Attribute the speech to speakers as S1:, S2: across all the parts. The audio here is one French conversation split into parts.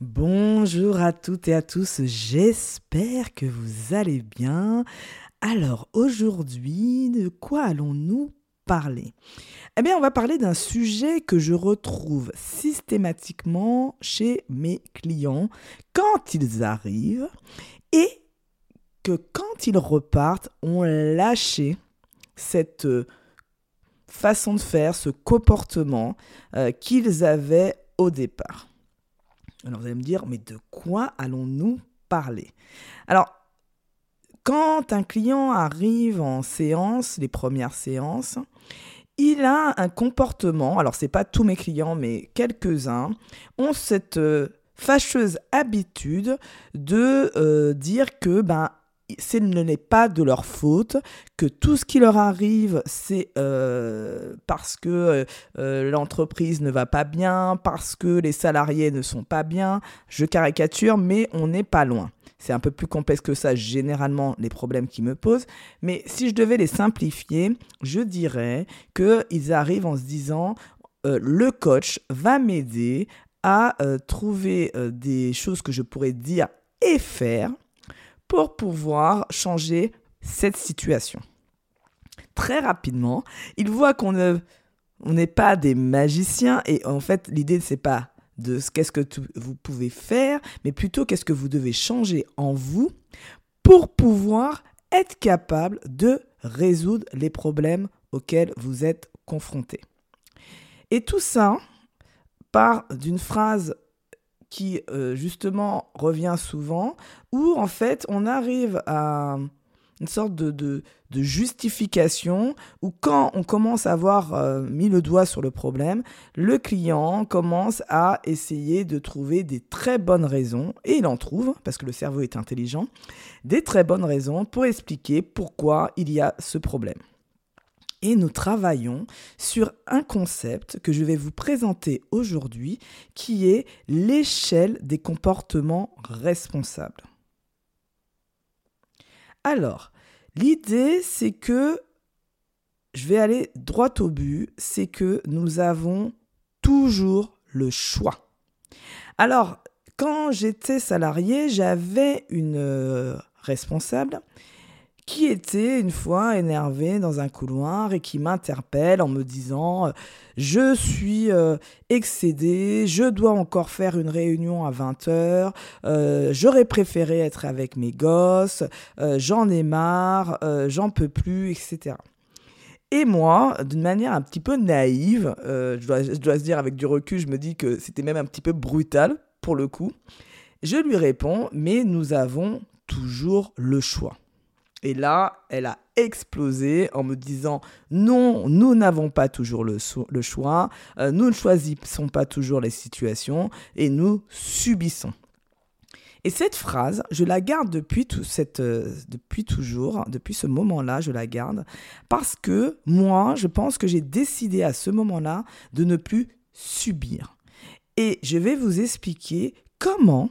S1: Bonjour à toutes et à tous, j'espère que vous allez bien. Alors aujourd'hui, de quoi allons-nous parler? Eh bien, on va parler d'un sujet que je retrouve systématiquement chez mes clients quand ils arrivent et que quand ils repartent, ont lâché cette euh, façon de faire, ce comportement euh, qu'ils avaient au départ. Alors vous allez me dire, mais de quoi allons-nous parler? Alors, quand un client arrive en séance, les premières séances, il a un comportement, alors c'est pas tous mes clients, mais quelques-uns, ont cette euh, fâcheuse habitude de euh, dire que ben ce n'est pas de leur faute, que tout ce qui leur arrive, c'est euh, parce que euh, euh, l'entreprise ne va pas bien, parce que les salariés ne sont pas bien. Je caricature, mais on n'est pas loin. C'est un peu plus complexe que ça, généralement, les problèmes qui me posent. Mais si je devais les simplifier, je dirais qu'ils arrivent en se disant, le coach va m'aider à trouver des choses que je pourrais dire et faire pour pouvoir changer cette situation. Très rapidement, il voit qu'on ne on n'est pas des magiciens et en fait l'idée c'est pas de ce qu'est-ce que vous pouvez faire, mais plutôt qu'est-ce que vous devez changer en vous pour pouvoir être capable de résoudre les problèmes auxquels vous êtes confrontés. Et tout ça part d'une phrase qui euh, justement revient souvent, où en fait on arrive à une sorte de, justification où quand on commence à avoir euh, mis le doigt sur le problème, le client commence à essayer de trouver des très bonnes raisons, et il en trouve, parce que le cerveau est intelligent, des très bonnes raisons pour expliquer pourquoi il y a ce problème et nous travaillons sur un concept que je vais vous présenter aujourd'hui qui est l'échelle des comportements responsables. Alors, l'idée c'est que, je vais aller droit au but, c'est que nous avons toujours le choix. Alors, quand j'étais salarié, j'avais une euh, responsable qui était une fois énervé dans un couloir et qui m'interpelle en me disant euh, je suis euh, excédé, je dois encore faire une réunion à 20h, euh, j'aurais préféré être avec mes gosses, j'en ai marre, j'en peux plus, etc. Et moi, d'une manière un petit peu naïve, je dois, je dois se dire avec du recul, je me dis que c'était même un petit peu brutal pour le coup, je lui réponds mais nous avons toujours le choix. Et là, elle a explosé en me disant non, nous n'avons pas toujours le, choix, euh, nous ne choisissons pas toujours les situations et nous subissons. Et cette phrase, je la garde depuis, tout cette, euh, depuis toujours, depuis ce moment-là, je la garde, parce que moi, je pense que j'ai décidé à ce moment-là de ne plus subir. Et je vais vous expliquer comment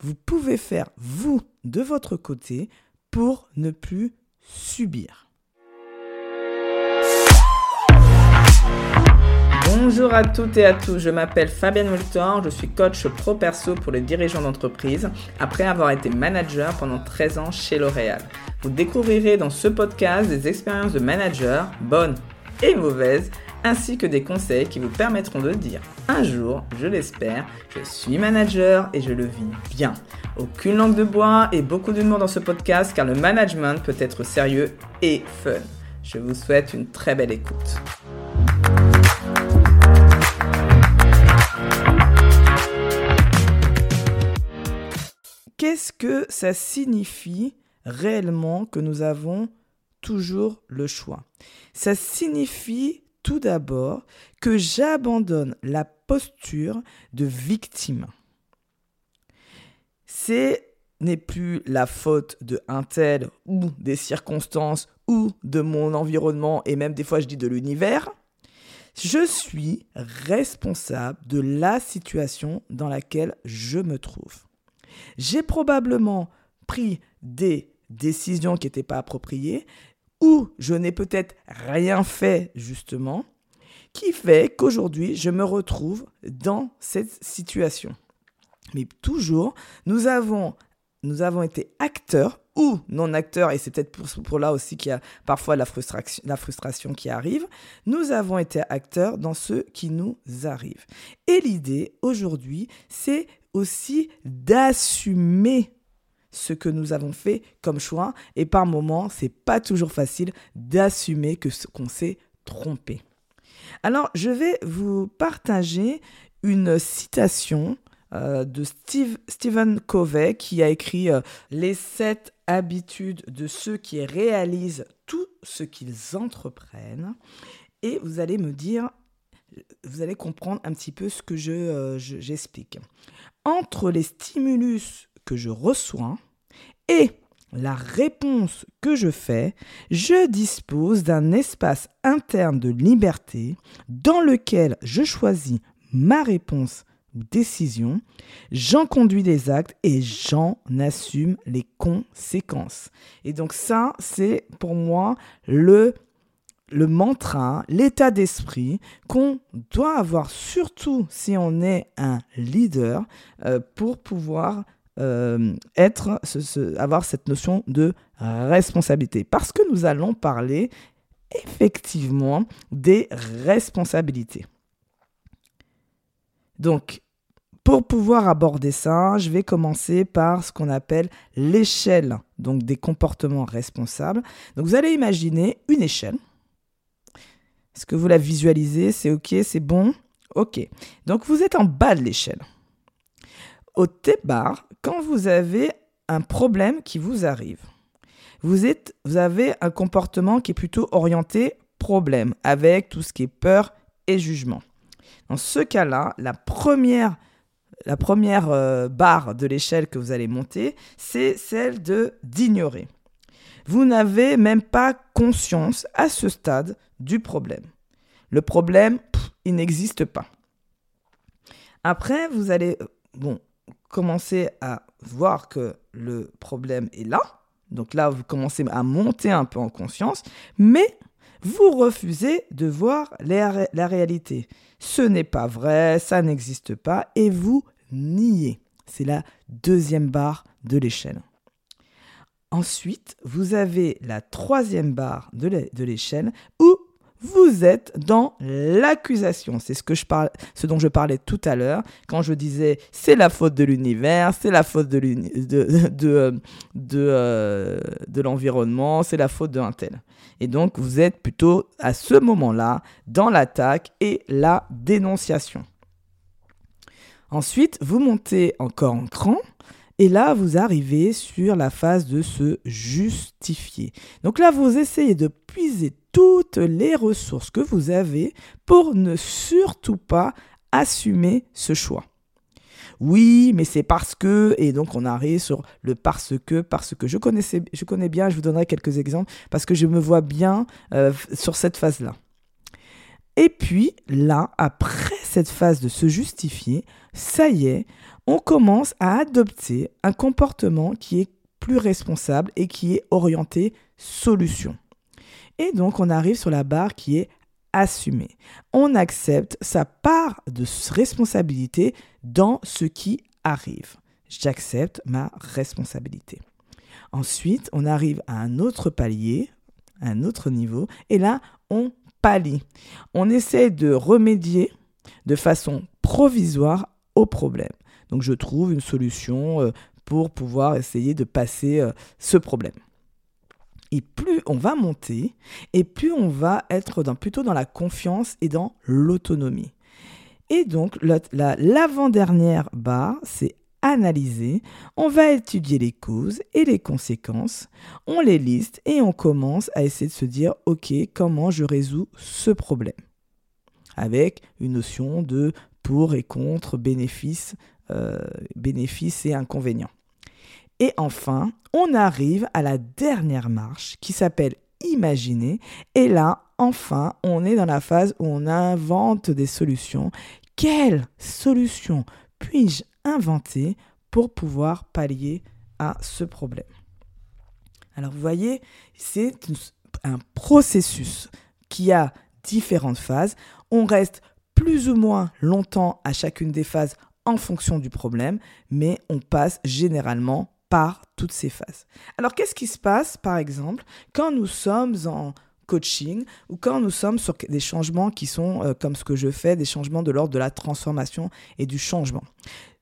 S1: vous pouvez faire, vous, de votre côté, pour ne plus subir. Bonjour à toutes et à tous, je m'appelle Fabienne Multor, je suis coach pro perso pour les dirigeants d'entreprise après avoir été manager pendant 13 ans chez L'Oréal. Vous découvrirez dans ce podcast des expériences de manager, bonnes et mauvaises, ainsi que des conseils qui vous permettront de dire un jour, je l'espère, je suis manager et je le vis bien. Aucune langue de bois et beaucoup d'humour dans ce podcast car le management peut être sérieux et fun. Je vous souhaite une très belle écoute. Qu'est-ce que ça signifie réellement que nous avons toujours le choix? Ça signifie tout d'abord que j'abandonne la posture de victime c'est n'est plus la faute de un tel ou des circonstances ou de mon environnement et même des fois je dis de l'univers. Je suis responsable de la situation dans laquelle je me trouve. J'ai probablement pris des décisions qui n'étaient pas appropriées ou je n'ai peut-être rien fait justement qui fait qu'aujourd'hui je me retrouve dans cette situation. Mais toujours, nous avons, nous avons été acteurs ou non acteurs, et c'est peut-être pour, là aussi qu'il y a parfois la frustration qui arrive, nous avons été acteurs dans ce qui nous arrive. Et l'idée aujourd'hui, c'est aussi d'assumer ce que nous avons fait comme choix. Et par moments, c'est pas toujours facile d'assumer que qu'on s'est trompé. Alors, je vais vous partager une citation euh, de Steve, Stephen Covey qui a écrit euh, Les sept habitudes de ceux qui réalisent tout ce qu'ils entreprennent. Et vous allez me dire, vous allez comprendre un petit peu ce que euh, je, j'explique. Entre les stimulus que je reçois et la réponse que je fais, je dispose d'un espace interne de liberté dans lequel je choisis ma réponse ou décision, j'en conduis les actes et j'en assume les conséquences. Et donc ça, c'est pour moi le mantra, l'état d'esprit qu'on doit avoir, surtout si on est un leader, euh, pour pouvoir euh, être, avoir cette notion de responsabilité. Parce que nous allons parler effectivement des responsabilités. Donc, pour pouvoir aborder ça, je vais commencer par ce qu'on appelle l'échelle donc des comportements responsables. Donc vous allez imaginer une échelle. Est-ce que vous la visualisez? C'est OK, c'est bon? OK. Donc vous êtes en bas de l'échelle. Au départ, quand vous avez un problème qui vous arrive, vous, êtes, vous avez un comportement qui est plutôt orienté problème, avec tout ce qui est peur et jugement. Dans ce cas-là, la première, la première euh, barre de l'échelle que vous allez monter, c'est celle de d'ignorer. Vous n'avez même pas conscience à ce stade du problème. Le problème, il n'existe pas. Après, vous allez bon, commencer à voir que le problème est là. Donc là, vous commencez à monter un peu en conscience, mais vous refusez de voir la, la réalité. Ce n'est pas vrai, ça n'existe pas, et vous niez. C'est la deuxième barre de l'échelle. Ensuite, vous avez la troisième barre de l'échelle où vous êtes dans l'accusation. C'est ce, ce dont je parlais tout à l'heure quand je disais c'est la faute de l'univers, c'est la faute de, de, euh, de, l'environnement, c'est la faute d'un tel. Et donc vous êtes plutôt à ce moment-là dans l'attaque et la dénonciation. Ensuite, vous montez encore en cran. Et là, vous arrivez sur la phase de se justifier. Donc là, vous essayez de puiser toutes les ressources que vous avez pour ne surtout pas assumer ce choix. Oui, mais c'est parce que, et donc on arrive sur le parce que, parce que je, connaissais, je connais bien, je vous donnerai quelques exemples, parce que je me vois bien euh, sur cette phase-là. Et puis là, après cette phase de se justifier, ça y est, on commence à adopter un comportement qui est plus responsable et qui est orienté solution. Et donc, on arrive sur la barre qui est assumée. On accepte sa part de responsabilité dans ce qui arrive. J'accepte ma responsabilité. Ensuite, on arrive à un autre palier, un autre niveau, et là, on pallie. On essaie de remédier de façon provisoire au problème. Donc, je trouve une solution euh, pour pouvoir essayer de passer euh, ce problème. Et plus on va monter, et plus on va être plutôt dans la confiance et dans l'autonomie. Et donc, l'avant-dernière barre, c'est analyser. On va étudier les causes et les conséquences. On les liste et on commence à essayer de se dire, OK, comment je résous ce problème? Avec une notion de pour et contre, bénéfices, euh, bénéfices et inconvénients. Et enfin, on arrive à la dernière marche qui s'appelle imaginer. Et là, enfin, on est dans la phase où on invente des solutions. Quelle solution puis-je inventer pour pouvoir pallier à ce problème? Alors vous voyez, c'est un processus qui a différentes phases. On reste plus ou moins longtemps à chacune des phases en fonction du problème, mais on passe généralement par toutes ces phases. Alors qu'est-ce qui se passe, par exemple, quand nous sommes en coaching ou quand nous sommes sur des changements qui sont euh, comme ce que je fais, des changements de l'ordre de la transformation et du changement?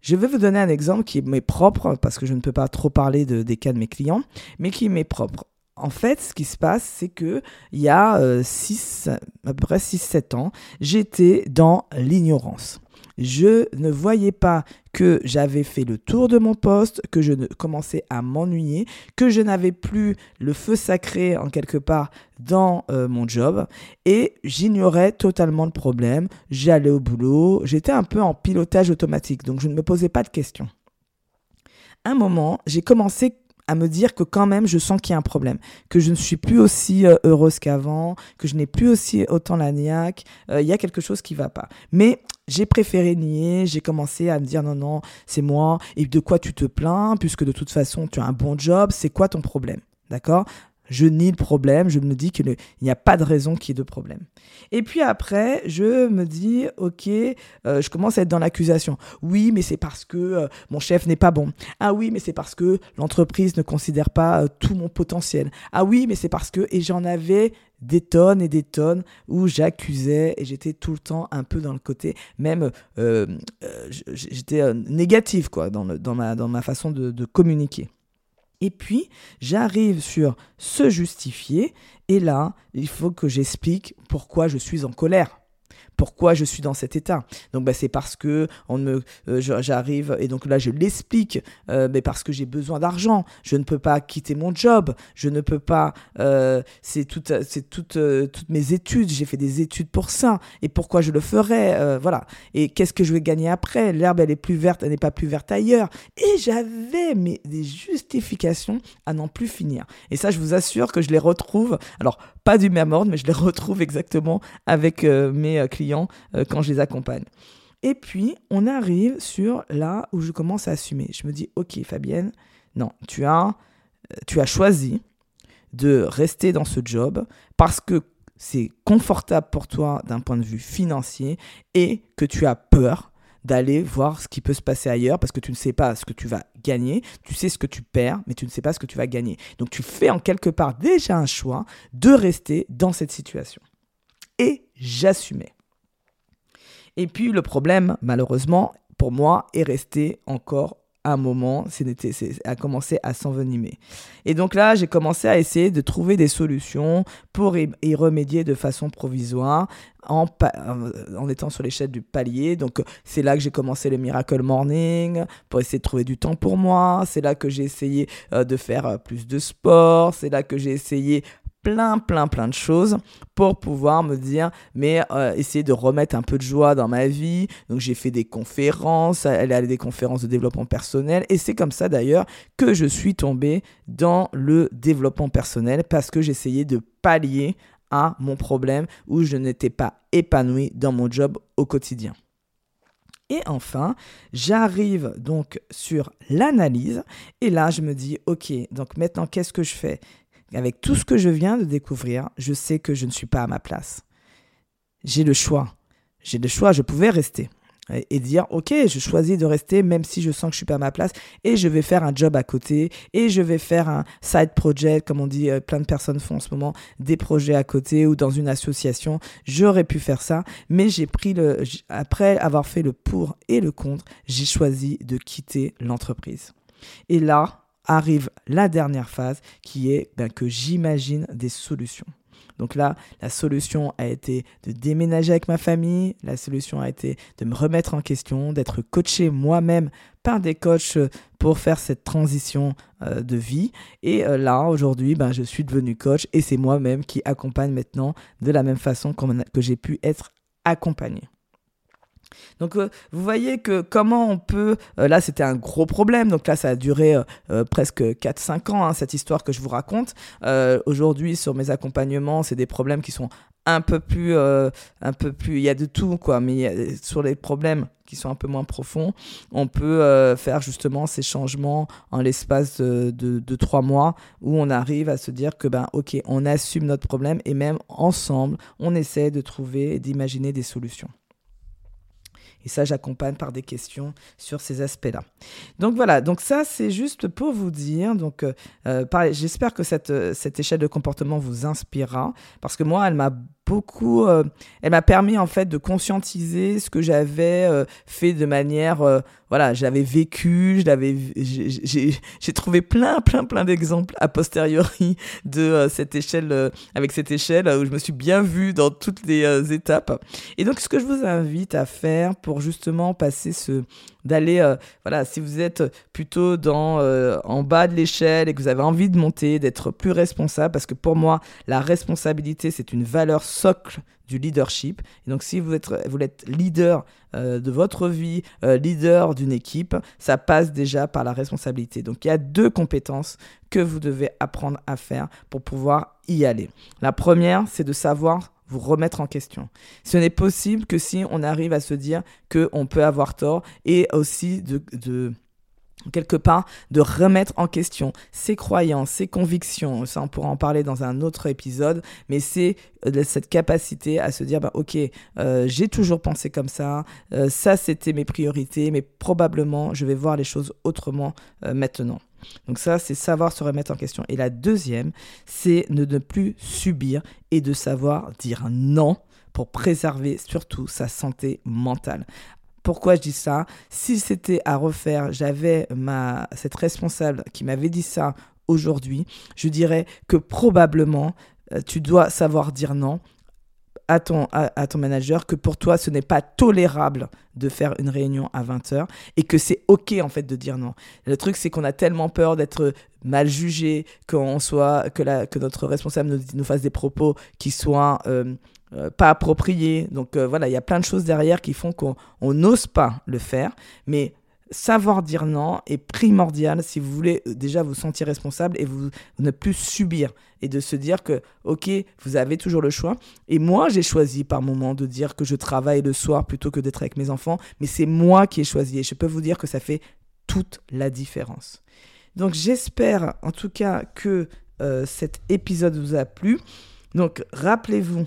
S1: Je vais vous donner un exemple qui m'est propre, parce que je ne peux pas trop parler de, des cas de mes clients, mais qui m'est propre. En fait, ce qui se passe, c'est que il y a 6, euh, à peu près 6-7 ans, j'étais dans l'ignorance je ne voyais pas que j'avais fait le tour de mon poste, que je commençais à m'ennuyer, que je n'avais plus le feu sacré en quelque part dans euh, mon job et j'ignorais totalement le problème. J'allais au boulot, j'étais un peu en pilotage automatique, donc je ne me posais pas de questions. Un moment, j'ai commencé à me dire que quand même je sens qu'il y a un problème, que je ne suis plus aussi euh, heureuse qu'avant, que je n'ai plus aussi autant la euh, il y a quelque chose qui va pas. Mais j'ai préféré nier, j'ai commencé à me dire non non, c'est moi et de quoi tu te plains puisque de toute façon tu as un bon job, c'est quoi ton problème D'accord? Je nie le problème, je me dis qu'il n'y a pas de raison qu'il y ait de problème. Et puis après, je me dis, ok, euh, je commence à être dans l'accusation. Oui, mais c'est parce que euh, mon chef n'est pas bon. Ah oui, mais c'est parce que l'entreprise ne considère pas euh, tout mon potentiel. Ah oui, mais c'est parce que... Et j'en avais des tonnes et des tonnes où j'accusais et j'étais tout le temps un peu dans le côté, même j'étais négatif quoi, dans ma façon de communiquer. Et puis, j'arrive sur se justifier. Et là, il faut que j'explique pourquoi je suis en colère pourquoi je suis dans cet état. Donc bah, c'est parce que on me, euh, j'arrive et donc là je l'explique, euh, mais parce que j'ai besoin d'argent, je ne peux pas quitter mon job, je ne peux pas, euh, c'est tout, c'est toutes mes études, j'ai fait des études pour ça et pourquoi je le ferais, voilà. Et qu'est-ce que je vais gagner après? L'herbe elle est plus verte, elle n'est pas plus verte ailleurs. Et j'avais mais des justifications à n'en plus finir. Et ça je vous assure que je les retrouve. Alors pas du même ordre, mais je les retrouve exactement avec mes clients euh, quand je les accompagne. Et puis, on arrive sur là où je commence à assumer. Je me dis, ok, Fabienne, non, tu as, euh, tu as choisi de rester dans ce job parce que c'est confortable pour toi d'un point de vue financier et que tu as peur d'aller voir ce qui peut se passer ailleurs parce que tu ne sais pas ce que tu vas gagner, tu sais ce que tu perds, mais tu ne sais pas ce que tu vas gagner. Donc tu fais en quelque part déjà un choix de rester dans cette situation. Et j'assumais. Et puis le problème, malheureusement, pour moi, est resté encore un moment, c'est a commencé à s'envenimer. Et donc là, j'ai commencé à essayer de trouver des solutions pour y, remédier de façon provisoire en, en étant sur l'échelle du palier. Donc c'est là que j'ai commencé le Miracle Morning pour essayer de trouver du temps pour moi. C'est là que j'ai essayé euh, de faire euh, plus de sport. C'est là que j'ai essayé plein, plein, plein de choses pour pouvoir me dire, mais euh, essayer de remettre un peu de joie dans ma vie. Donc j'ai fait des conférences, elle est allée des conférences de développement personnel, et c'est comme ça d'ailleurs que je suis tombé dans le développement personnel parce que j'essayais de pallier à mon problème où je n'étais pas épanoui dans mon job au quotidien. Et enfin, j'arrive donc sur l'analyse et là je me dis ok, donc maintenant qu'est-ce que je fais? Avec tout ce que je viens de découvrir, je sais que je ne suis pas à ma place. J'ai le choix. J'ai le choix, je pouvais rester et dire ok je choisis de rester même si je sens que je suis pas à ma place et je vais faire un job à côté et je vais faire un side project comme on dit euh, plein de personnes font en ce moment des projets à côté ou dans une association j'aurais pu faire ça mais j'ai pris le après avoir fait le pour et le contre j'ai choisi de quitter l'entreprise et là arrive la dernière phase qui est ben, que j'imagine des solutions. Donc là, la solution a été de déménager avec ma famille, la solution a été de me remettre en question, d'être coaché moi-même par des coachs pour faire cette transition euh, de vie. Et euh, là, aujourd'hui, ben, je suis devenu coach et c'est moi-même qui accompagne maintenant de la même façon que j'ai pu être accompagné. Donc euh, vous voyez que comment on peut... Euh, là c'était un gros problème, donc là ça a duré euh, presque 4-5 ans, hein, cette histoire que je vous raconte. Aujourd'hui sur mes accompagnements, c'est des problèmes qui sont un peu plus... un peu plus il y a de tout, quoi, mais sur les problèmes qui sont un peu moins profonds, on peut faire justement ces changements en l'espace de, de, de, trois mois où on arrive à se dire que ben ok, on assume notre problème et même ensemble, on essaie de trouver et d'imaginer des solutions. Et ça, j'accompagne par des questions sur ces aspects-là. Donc voilà, donc ça, c'est juste pour vous dire. Donc, euh, euh, j'espère que cette, cette échelle de comportement vous inspirera, parce que moi, elle m'a beaucoup, euh, elle m'a permis en fait de conscientiser ce que j'avais euh, fait de manière, euh, voilà, j'avais vécu, je l'avais, j'ai trouvé plein, plein, plein d'exemples a posteriori de cette échelle, avec cette échelle où je me suis bien vue dans toutes les étapes. Et donc, ce que je vous invite à faire pour justement passer ce, d'aller, voilà, si vous êtes plutôt dans, en bas de l'échelle et que vous avez envie de monter, d'être plus responsable, parce que pour moi, la responsabilité, c'est une valeur socle du leadership. Et donc, si vous êtes, vous êtes leader euh, de votre vie, euh, leader d'une équipe, ça passe déjà par la responsabilité. Donc, il y a deux compétences que vous devez apprendre à faire pour pouvoir y aller. La première, c'est de savoir vous remettre en question. Ce n'est possible que si on arrive à se dire qu'on peut avoir tort et aussi de, quelque part de remettre en question ses croyances, ses convictions. Ça, on pourra en parler dans un autre épisode, mais c'est euh, cette capacité à se dire, bah, ok, euh, j'ai toujours pensé comme ça, euh, ça c'était mes priorités, mais probablement je vais voir les choses autrement maintenant. Donc ça, c'est savoir se remettre en question. Et la deuxième, c'est ne plus subir et de savoir dire non pour préserver surtout sa santé mentale. Pourquoi je dis ça? Si c'était à refaire, j'avais ma cette responsable qui m'avait dit ça aujourd'hui, je dirais que probablement euh, tu dois savoir dire non à ton, à, ton manager que pour toi, ce n'est pas tolérable de faire une réunion à 20h et que c'est OK en fait de dire non. Le truc, c'est qu'on a tellement peur d'être mal jugé, qu'on soit, que, la, que notre responsable nous, nous, fasse des propos qui soient euh, euh, pas approprié. Donc euh, voilà, il y a plein de choses derrière qui font qu'on n'ose pas le faire. Mais savoir dire non est primordial si vous voulez euh, déjà vous sentir responsable et vous, ne plus subir et de se dire que ok vous avez toujours le choix. Et moi j'ai choisi par moment de dire que je travaille le soir plutôt que d'être avec mes enfants mais c'est moi qui ai choisi et je peux vous dire que ça fait toute la différence. Donc j'espère en tout cas que cet épisode vous a plu. Donc rappelez-vous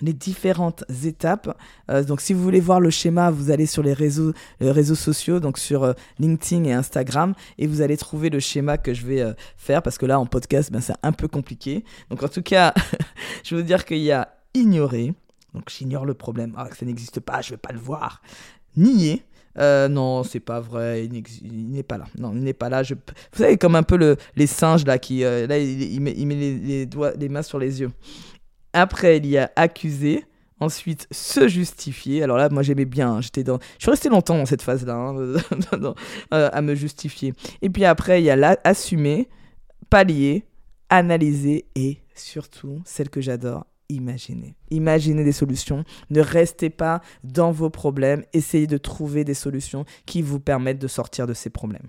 S1: les différentes étapes. Euh, donc, si vous voulez voir le schéma, vous allez sur les réseaux, réseaux sociaux, donc sur euh, LinkedIn et Instagram, et vous allez trouver le schéma que je vais euh, faire parce que là, en podcast, ben, c'est un peu compliqué. Donc, en tout cas, je veux dire qu'il y a ignorer. Donc, j'ignore le problème. Ah, ça n'existe pas, je ne vais pas le voir. Nier. non, c'est pas vrai, il n'est pas là. Non, il n'est pas là. Vous savez, comme un peu le, les singes là qui. là, il, met, il met les, doigts, les mains sur les yeux. Après, il y a accuser. Ensuite, se justifier. Alors là, moi, j'aimais bien. Hein, j'étais dans. Je suis resté longtemps dans cette phase-là, hein, euh, à me justifier. Et puis après, il y a assumer, pallier, analyser et surtout, celle que j'adore, imaginer. Imaginez des solutions. Ne restez pas dans vos problèmes. Essayez de trouver des solutions qui vous permettent de sortir de ces problèmes.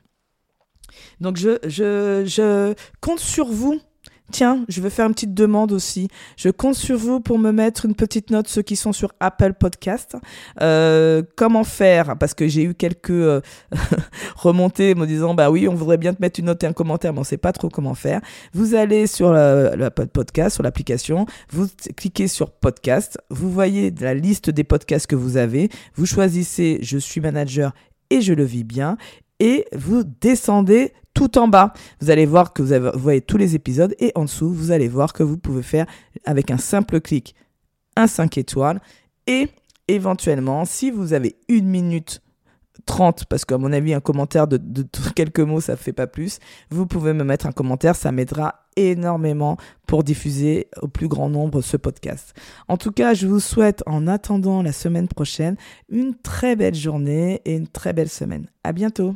S1: Donc, je, je, je compte sur vous Tiens, je vais faire une petite demande aussi. Je compte sur vous pour me mettre une petite note, ceux qui sont sur Apple Podcast. Euh, comment faire? Parce que j'ai eu quelques euh, remontées me disant, bah oui, on voudrait bien te mettre une note et un commentaire, mais on ne sait pas trop comment faire. Vous allez sur le, podcast, sur l'application, vous cliquez sur podcast, vous voyez la liste des podcasts que vous avez, vous choisissez je suis manager et je le vis bien, et vous descendez tout en bas. Vous allez voir que vous, voyez tous les épisodes et en dessous, vous allez voir que vous pouvez faire avec un simple clic un 5 étoiles et éventuellement, si vous avez une minute 30, parce qu'à mon avis, un commentaire de, quelques mots, ça ne fait pas plus, vous pouvez me mettre un commentaire, ça m'aidera énormément pour diffuser au plus grand nombre ce podcast. En tout cas, je vous souhaite, en attendant la semaine prochaine, une très belle journée et une très belle semaine. À bientôt!